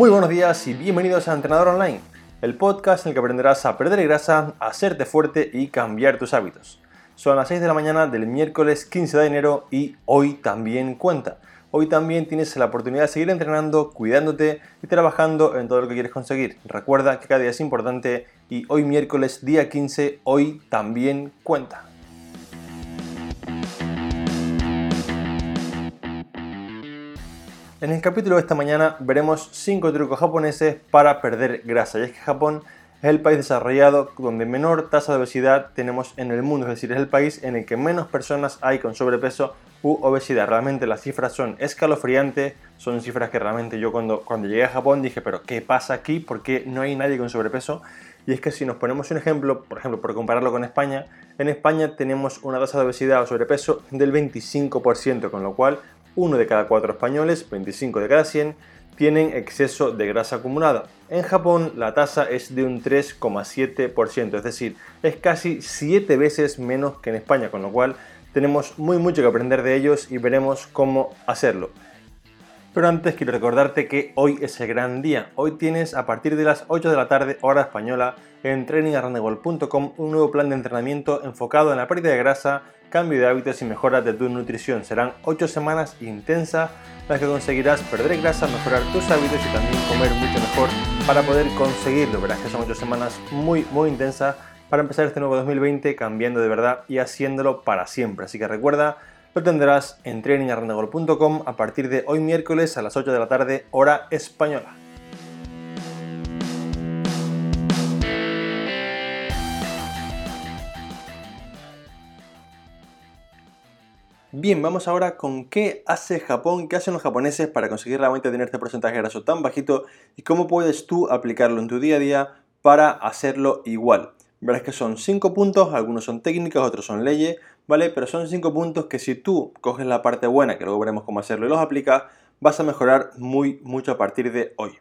Muy buenos días y bienvenidos a Entrenador Online, el podcast en el que aprenderás a perder grasa, a hacerte fuerte y cambiar tus hábitos. Son las 6 de la mañana del miércoles 15 de enero y hoy también cuenta. Hoy también tienes la oportunidad de seguir entrenando, cuidándote y trabajando en todo lo que quieres conseguir. Recuerda que cada día es importante y hoy miércoles día 15, hoy también cuenta. En el capítulo de esta mañana veremos 5 trucos japoneses para perder grasa. Y es que Japón es el país desarrollado donde menor tasa de obesidad tenemos en el mundo, es decir, es el país en el que menos personas hay con sobrepeso u obesidad. Realmente las cifras son escalofriantes, son cifras que realmente yo cuando, cuando llegué a Japón dije, pero ¿qué pasa aquí? ¿Por qué no hay nadie con sobrepeso? Y es que si nos ponemos un ejemplo, por ejemplo, por compararlo con España, en España tenemos una tasa de obesidad o sobrepeso del 25%, con lo cual uno de cada cuatro españoles, 25 de cada 100, tienen exceso de grasa acumulada. En Japón la tasa es de un 3,7%, es decir, es casi 7 veces menos que en España, con lo cual tenemos muy mucho que aprender de ellos y veremos cómo hacerlo. Pero antes quiero recordarte que hoy es el gran día. Hoy tienes a partir de las 8 de la tarde, hora española, en trainingarrandegol.com un nuevo plan de entrenamiento enfocado en la pérdida de grasa, cambio de hábitos y mejora de tu nutrición. Serán 8 semanas intensas las que conseguirás perder grasa, mejorar tus hábitos y también comer mucho mejor para poder conseguirlo. Verás que son 8 semanas muy, muy intensas para empezar este nuevo 2020 cambiando de verdad y haciéndolo para siempre. Así que recuerda lo tendrás en trainingarrendegol.com a partir de hoy miércoles a las 8 de la tarde, hora española. Bien, vamos ahora con qué hace Japón, qué hacen los japoneses para conseguir realmente tener este porcentaje de graso tan bajito y cómo puedes tú aplicarlo en tu día a día para hacerlo igual. Verás que son 5 puntos, algunos son técnicos, otros son leyes, ¿vale? Pero son 5 puntos que si tú coges la parte buena, que luego veremos cómo hacerlo y los aplicas, vas a mejorar muy mucho a partir de hoy.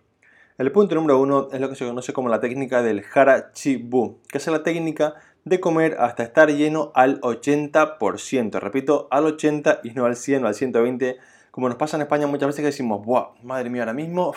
El punto número 1 es lo que se conoce como la técnica del Harachibu, que es la técnica de comer hasta estar lleno al 80%. Repito, al 80 y no al 100 o al 120, como nos pasa en España muchas veces que decimos, ¡buah! Madre mía, ahora mismo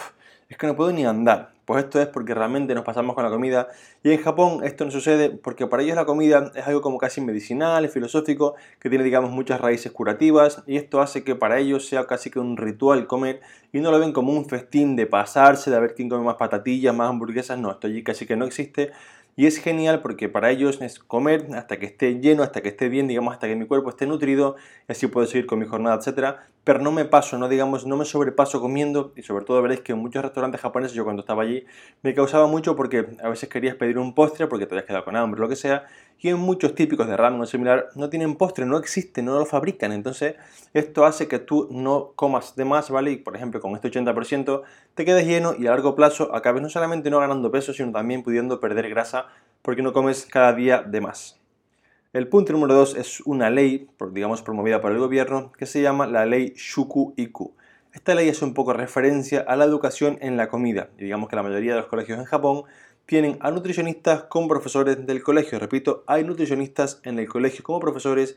es que no puedo ni andar. Pues esto es porque realmente nos pasamos con la comida. Y en Japón esto no sucede porque para ellos la comida es algo como casi medicinal, filosófico, que tiene digamos muchas raíces curativas y esto hace que para ellos sea casi que un ritual comer y no lo ven como un festín de pasarse, de ver quién come más patatillas, más hamburguesas. No, esto allí casi que no existe y es genial porque para ellos es comer hasta que esté lleno, hasta que esté bien, digamos, hasta que mi cuerpo esté nutrido así puedo seguir con mi jornada, etcétera. Pero no me paso, no digamos, no me sobrepaso comiendo y sobre todo veréis que en muchos restaurantes japoneses yo cuando estaba allí me causaba mucho porque a veces querías pedir un postre porque te habías quedado con hambre, lo que sea. Y en muchos típicos de ramen o similar no tienen postre, no existe, no lo fabrican. Entonces esto hace que tú no comas de más, ¿vale? Y por ejemplo con este 80% te quedes lleno y a largo plazo acabes no solamente no ganando peso, sino también pudiendo perder grasa porque no comes cada día de más. El punto número 2 es una ley, digamos promovida por el gobierno, que se llama la ley Shuku Iku. Esta ley es un poco referencia a la educación en la comida. Y digamos que la mayoría de los colegios en Japón tienen a nutricionistas como profesores del colegio. Repito, hay nutricionistas en el colegio como profesores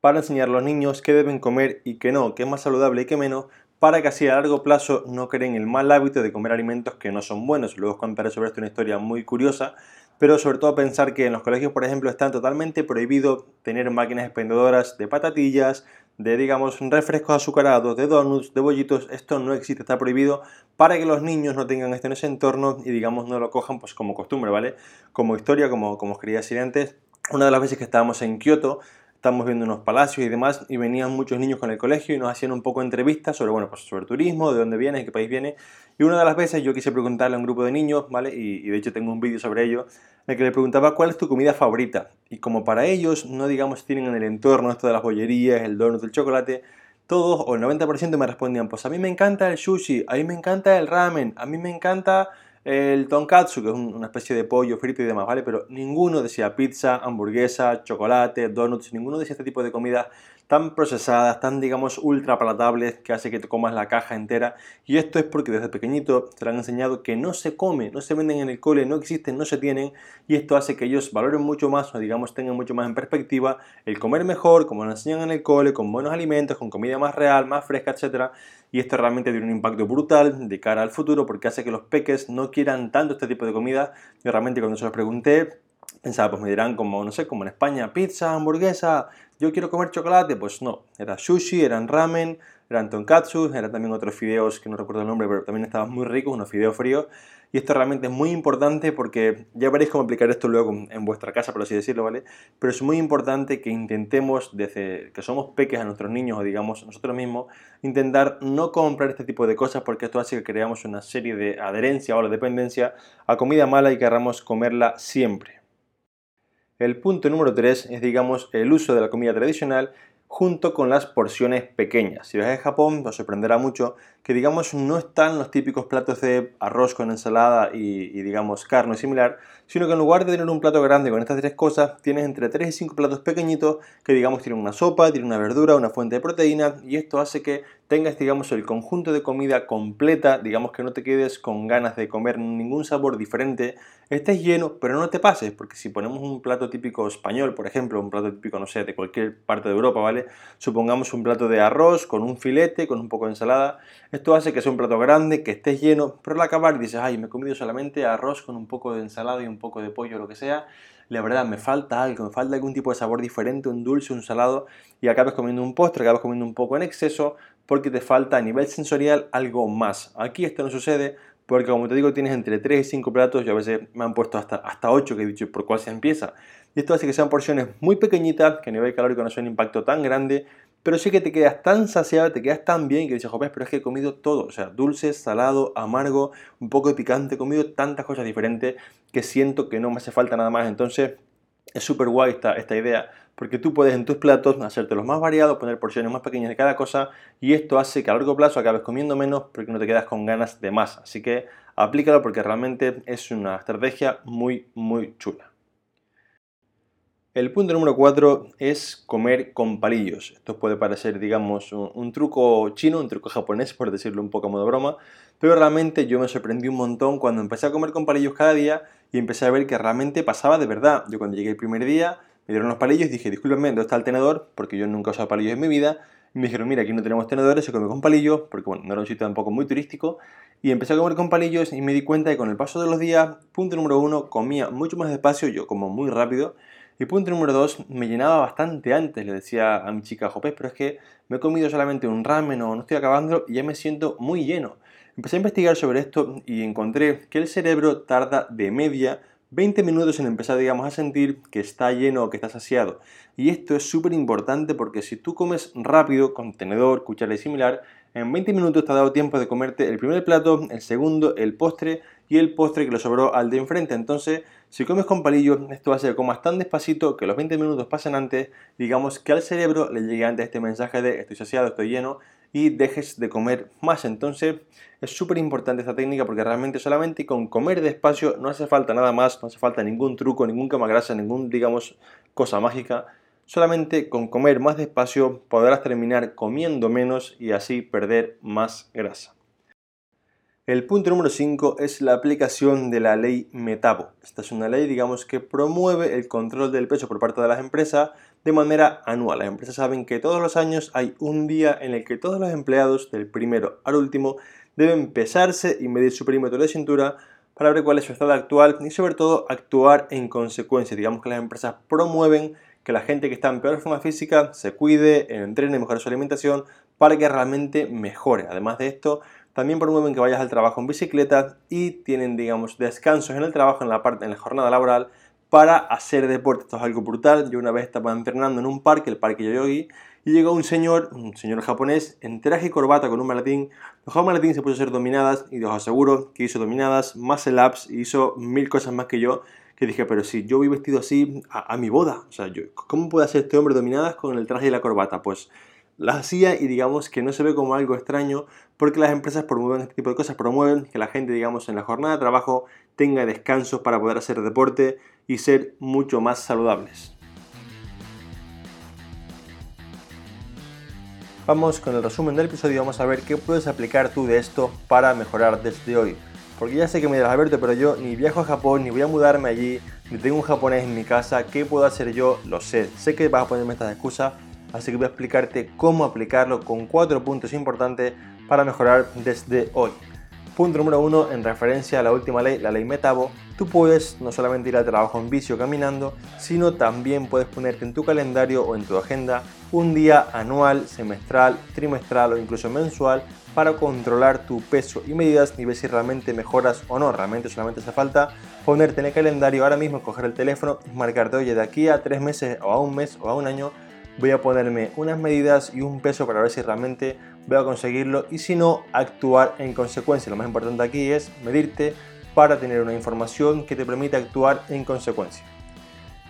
para enseñar a los niños qué deben comer y qué no, qué es más saludable y qué menos, para que así a largo plazo no creen el mal hábito de comer alimentos que no son buenos. Luego os contaré sobre esto una historia muy curiosa, pero sobre todo pensar que en los colegios, por ejemplo, están totalmente prohibido tener máquinas expendedoras de patatillas, de digamos refrescos azucarados, de donuts, de bollitos, esto no existe, está prohibido para que los niños no tengan esto en ese entorno y digamos no lo cojan pues como costumbre, ¿vale? Como historia, como, como os quería decir antes, una de las veces que estábamos en Kioto, estábamos viendo unos palacios y demás, y venían muchos niños con el colegio y nos hacían un poco entrevistas sobre, bueno, pues sobre turismo, de dónde viene, qué país viene. Y una de las veces yo quise preguntarle a un grupo de niños, ¿vale? Y, y de hecho tengo un vídeo sobre ello, en el que le preguntaba cuál es tu comida favorita. Y como para ellos no, digamos, tienen en el entorno esto de las bollerías, el donut, el chocolate, todos o el 90% me respondían, pues a mí me encanta el sushi, a mí me encanta el ramen, a mí me encanta el tonkatsu, que es una especie de pollo frito y demás, ¿vale? Pero ninguno decía pizza, hamburguesa, chocolate, donuts, ninguno decía este tipo de comida tan procesadas, tan digamos ultra palatables que hace que te comas la caja entera. Y esto es porque desde pequeñito te han enseñado que no se come, no se venden en el cole, no existen, no se tienen. Y esto hace que ellos valoren mucho más o digamos tengan mucho más en perspectiva el comer mejor, como lo enseñan en el cole, con buenos alimentos, con comida más real, más fresca, etcétera. Y esto realmente tiene un impacto brutal de cara al futuro porque hace que los peques no quieran tanto este tipo de comida. Y realmente cuando se los pregunté pensaba, pues me dirán como, no sé, como en España, pizza, hamburguesa, yo quiero comer chocolate, pues no, era sushi, eran ramen, eran tonkatsu, eran también otros fideos que no recuerdo el nombre, pero también estaban muy ricos, unos fideos fríos. Y esto realmente es muy importante porque ya veréis cómo aplicar esto luego en vuestra casa, por así decirlo, ¿vale? Pero es muy importante que intentemos, desde que somos peques a nuestros niños o digamos nosotros mismos, intentar no comprar este tipo de cosas porque esto hace que creamos una serie de adherencia o la dependencia a comida mala y querramos comerla siempre. El punto número 3 es, digamos, el uso de la comida tradicional junto con las porciones pequeñas. Si vais a Japón, os sorprenderá mucho que, digamos, no están los típicos platos de arroz con ensalada y, digamos, carne similar, sino que en lugar de tener un plato grande con estas tres cosas, tienes entre 3 y 5 platos pequeñitos que, digamos, tienen una sopa, tienen una verdura, una fuente de proteína, y esto hace que tengas, digamos, el conjunto de comida completa, digamos que no te quedes con ganas de comer ningún sabor diferente, estés lleno, pero no te pases, porque si ponemos un plato típico español, por ejemplo, un plato típico, no sé, de cualquier parte de Europa, ¿vale? Supongamos un plato de arroz con un filete, con un poco de ensalada, esto hace que sea un plato grande, que estés lleno, pero al acabar dices, ay, me he comido solamente arroz con un poco de ensalada y un poco de pollo, lo que sea, la verdad me falta algo, me falta algún tipo de sabor diferente, un dulce, un salado, y acabas comiendo un postre, acabas comiendo un poco en exceso, porque te falta a nivel sensorial algo más. Aquí esto no sucede porque como te digo tienes entre 3 y 5 platos y a veces me han puesto hasta, hasta 8 que he dicho por cuál se empieza. Y esto hace que sean porciones muy pequeñitas, que a nivel calórico no sea un impacto tan grande, pero sí que te quedas tan saciado, te quedas tan bien que dices, joder, pero es que he comido todo, o sea, dulce, salado, amargo, un poco de picante, he comido tantas cosas diferentes que siento que no me hace falta nada más. Entonces, es súper guay esta, esta idea porque tú puedes en tus platos hacerte los más variados, poner porciones más pequeñas de cada cosa y esto hace que a largo plazo acabes comiendo menos porque no te quedas con ganas de más. Así que aplícalo porque realmente es una estrategia muy, muy chula. El punto número 4 es comer con palillos. Esto puede parecer, digamos, un, truco chino, un truco japonés, por decirlo un poco a modo broma, pero realmente yo me sorprendí un montón cuando empecé a comer con palillos cada día y empecé a ver que realmente pasaba de verdad. Yo cuando llegué el primer día me dieron los palillos y dije, discúlpenme, ¿dónde está el tenedor? Porque yo nunca he usado palillos en mi vida. Y me dijeron, mira, aquí no tenemos tenedores, se come con palillos, porque bueno, no era un sitio tampoco muy turístico. Y empecé a comer con palillos y me di cuenta que con el paso de los días, punto número uno, comía mucho más despacio, yo como muy rápido. Y punto número dos, me llenaba bastante antes, le decía a mi chica Jopés, pero es que me he comido solamente un ramen o no estoy acabando y ya me siento muy lleno. Empecé a investigar sobre esto y encontré que el cerebro tarda de media 20 minutos en empezar, digamos, a sentir que está lleno o que está saciado. Y esto es súper importante porque si tú comes rápido, con tenedor, cuchara y similar, en 20 minutos te ha dado tiempo de comerte el primer plato, el segundo, el postre y el postre que le sobró al de enfrente. Entonces, si comes con palillo, esto ser que comas tan despacito que los 20 minutos pasen antes, digamos que al cerebro le llegue antes este mensaje de estoy saciado, estoy lleno y dejes de comer más. Entonces es súper importante esta técnica porque realmente solamente con comer despacio no hace falta nada más, no hace falta ningún truco, ningún grasa, ningún, digamos, cosa mágica. Solamente con comer más despacio podrás terminar comiendo menos y así perder más grasa. El punto número 5 es la aplicación de la ley Metabo. Esta es una ley, digamos, que promueve el control del peso por parte de las empresas de manera anual. Las empresas saben que todos los años hay un día en el que todos los empleados, del primero al último, deben pesarse y medir su perímetro de cintura para ver cuál es su estado actual y sobre todo actuar en consecuencia. Digamos que las empresas promueven que la gente que está en peor forma física se cuide, entrene, mejore su alimentación para que realmente mejore. Además de esto, también promueven que vayas al trabajo en bicicleta y tienen, digamos, descansos en el trabajo, en la, parte, en la jornada laboral, para hacer deporte. Esto es algo brutal. Yo una vez estaba entrenando en un parque, el parque Yoyogi, y llegó un señor, un señor japonés, en traje y corbata con un maletín. Dejó el maletín se puso a hacer dominadas y os aseguro que hizo dominadas, más el ups, y hizo mil cosas más que yo. Que dije, pero si yo voy vestido así a, a mi boda, o sea, yo, ¿cómo puede hacer este hombre dominadas con el traje y la corbata? Pues las hacía y digamos que no se ve como algo extraño porque las empresas promueven este tipo de cosas, promueven que la gente digamos en la jornada de trabajo tenga descansos para poder hacer deporte y ser mucho más saludables. Vamos con el resumen del episodio vamos a ver qué puedes aplicar tú de esto para mejorar desde hoy. Porque ya sé que me dirás, Alberto, pero yo ni viajo a Japón, ni voy a mudarme allí, ni tengo un japonés en mi casa, ¿qué puedo hacer yo? Lo sé, sé que vas a ponerme estas excusas, así que voy a explicarte cómo aplicarlo con cuatro puntos importantes para mejorar desde hoy. Punto número uno, en referencia a la última ley, la ley Metabo, tú puedes no solamente ir al trabajo en bici o caminando, sino también puedes ponerte en tu calendario o en tu agenda un día anual, semestral, trimestral o incluso mensual para controlar tu peso y medidas y ver si realmente mejoras o no. Realmente solamente hace falta ponerte en el calendario ahora mismo, coger el teléfono y marcarte, oye, de aquí a tres meses o a un mes o a un año voy a ponerme unas medidas y un peso para ver si realmente voy a conseguirlo y si no, actuar en consecuencia. Lo más importante aquí es medirte para tener una información que te permita actuar en consecuencia.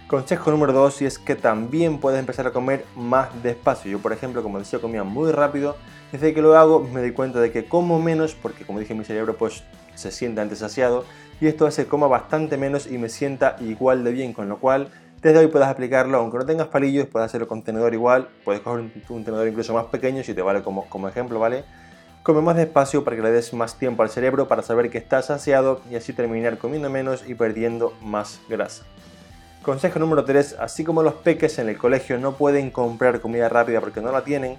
Consejo número 2 y es que también puedes empezar a comer más despacio. Yo, por ejemplo, como decía, comía muy rápido. Desde que lo hago me doy cuenta de que como menos, porque como dije mi cerebro pues se siente antes saciado y esto hace que coma bastante menos y me sienta igual de bien, con lo cual desde hoy puedes aplicarlo, aunque no tengas palillos, puedes hacerlo con tenedor igual, puedes coger un, tenedor incluso más pequeño si te vale como, ejemplo, ¿vale? Come más despacio para que le des más tiempo al cerebro para saber que estás saciado y así terminar comiendo menos y perdiendo más grasa. Consejo número 3, así como los peques en el colegio no pueden comprar comida rápida porque no la tienen,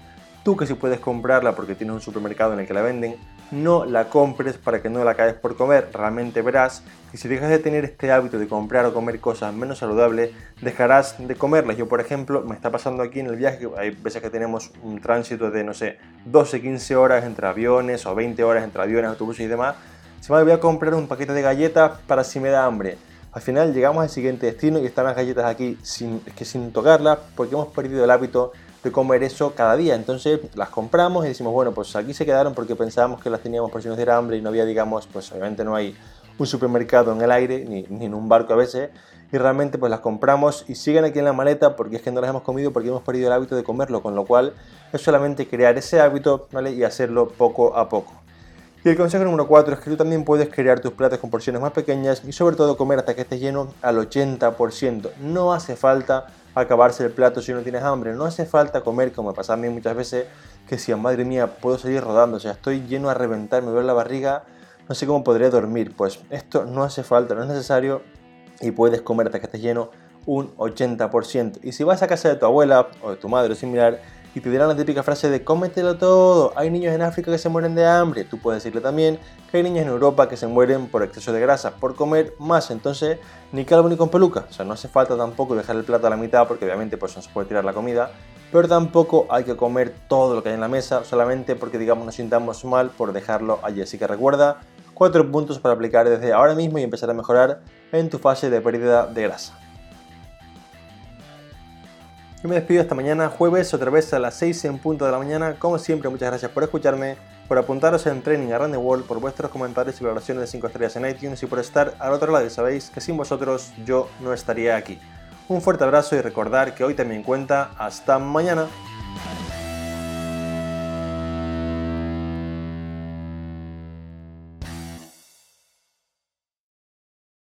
Tú que si puedes comprarla porque tienes un supermercado en el que la venden, no la compres para que no la caes por comer. Realmente verás que si dejas de tener este hábito de comprar o comer cosas menos saludables, dejarás de comerlas. Yo, por ejemplo, me está pasando aquí en el viaje, hay veces que tenemos un tránsito de, no sé, 12, 15 horas entre aviones o 20 horas entre aviones, autobuses y demás. Se me voy a comprar un paquete de galletas para si me da hambre. Al final llegamos al siguiente destino y están las galletas aquí sin, que sin tocarlas porque hemos perdido el hábito comer eso cada día. Entonces las compramos y decimos, bueno, pues aquí se quedaron porque pensábamos que las teníamos por si nos diera hambre y no había, digamos, pues obviamente no hay un supermercado en el aire ni, ni, en un barco a veces y realmente pues las compramos y siguen aquí en la maleta porque es que no las hemos comido porque hemos perdido el hábito de comerlo, con lo cual es solamente crear ese hábito ¿vale? y hacerlo poco a poco. Y el consejo número 4 es que tú también puedes crear tus platos con porciones más pequeñas y sobre todo comer hasta que estés lleno al 80%. No hace falta acabarse el plato si no tienes hambre. No hace falta comer, como me pasa a mí muchas veces, que si, madre mía, puedo seguir rodando, o sea, estoy lleno a reventar, me duele la barriga, no sé cómo podría dormir. Pues esto no hace falta, no es necesario y puedes comer hasta que estés lleno un 80%. Y si vas a casa de tu abuela o de tu madre o similar, y te dirán la típica frase de cómetelo todo, hay niños en África que se mueren de hambre. Tú puedes decirle también que hay niños en Europa que se mueren por exceso de grasa, por comer más. Entonces, ni calvo ni con peluca. O sea, no hace falta tampoco dejar el plato a la mitad porque obviamente pues no se puede tirar la comida. Pero tampoco hay que comer todo lo que hay en la mesa solamente porque digamos nos sintamos mal por dejarlo allí. Así que recuerda cuatro puntos para aplicar desde ahora mismo y empezar a mejorar en tu fase de pérdida de grasa. Me despido esta mañana, jueves, otra vez a las 6 en punto de la mañana. Como siempre, muchas gracias por escucharme, por apuntaros en Training Around the World, por vuestros comentarios y valoraciones de 5 estrellas en iTunes y por estar al otro lado. Y sabéis que sin vosotros yo no estaría aquí. Un fuerte abrazo y recordar que hoy también cuenta. Hasta mañana.